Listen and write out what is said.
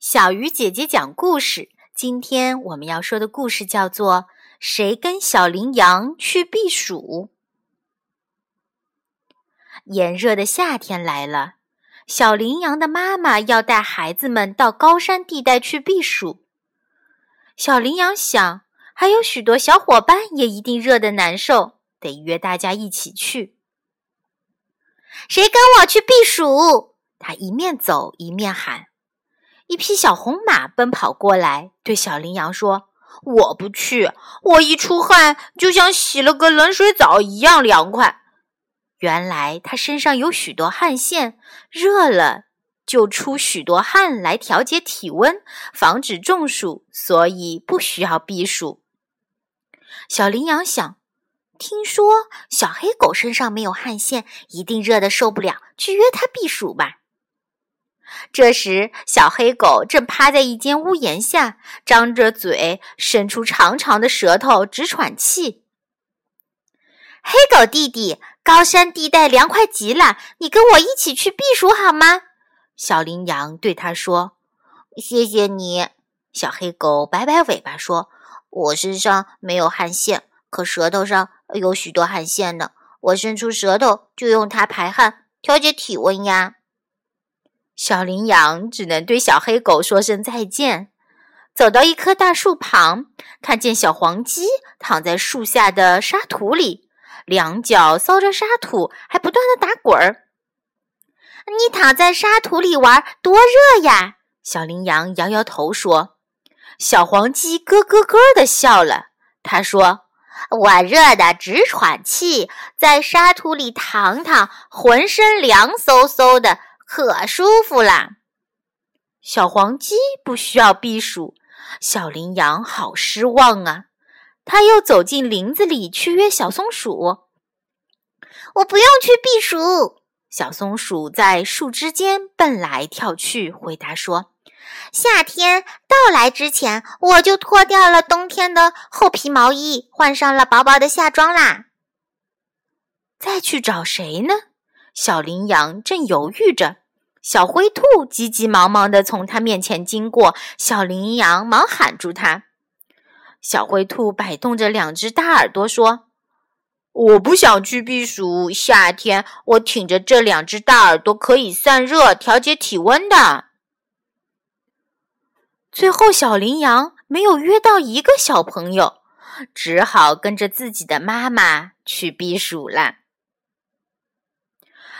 小鱼姐姐讲故事。今天我们要说的故事叫做《谁跟小羚羊去避暑》。炎热的夏天来了，小羚羊的妈妈要带孩子们到高山地带去避暑。小羚羊想，还有许多小伙伴也一定热得难受，得约大家一起去。谁跟我去避暑？他一面走一面喊。一匹小红马奔跑过来，对小羚羊说：“我不去，我一出汗就像洗了个冷水澡一样凉快。原来它身上有许多汗腺，热了就出许多汗来调节体温，防止中暑，所以不需要避暑。”小羚羊想：“听说小黑狗身上没有汗腺，一定热得受不了，去约它避暑吧。”这时，小黑狗正趴在一间屋檐下，张着嘴，伸出长长的舌头，直喘气。黑狗弟弟，高山地带凉快极了，你跟我一起去避暑好吗？小羚羊对他说：“谢谢你。”小黑狗摆摆尾巴说：“我身上没有汗腺，可舌头上有许多汗腺呢。我伸出舌头就用它排汗，调节体温呀。”小羚羊只能对小黑狗说声再见，走到一棵大树旁，看见小黄鸡躺在树下的沙土里，两脚搔着沙土，还不断的打滚儿。你躺在沙土里玩多热呀！小羚羊摇摇头说。小黄鸡咯咯咯的笑了，他说：“我热的直喘气，在沙土里躺躺，浑身凉飕飕的。”可舒服啦！小黄鸡不需要避暑，小羚羊好失望啊！他又走进林子里去约小松鼠。我不用去避暑。小松鼠在树枝间蹦来跳去，回答说：“夏天到来之前，我就脱掉了冬天的厚皮毛衣，换上了薄薄的夏装啦。”再去找谁呢？小羚羊正犹豫着。小灰兔急急忙忙地从他面前经过，小羚羊忙喊住他。小灰兔摆动着两只大耳朵说：“我不想去避暑，夏天我挺着这两只大耳朵可以散热、调节体温的。”最后，小羚羊没有约到一个小朋友，只好跟着自己的妈妈去避暑了。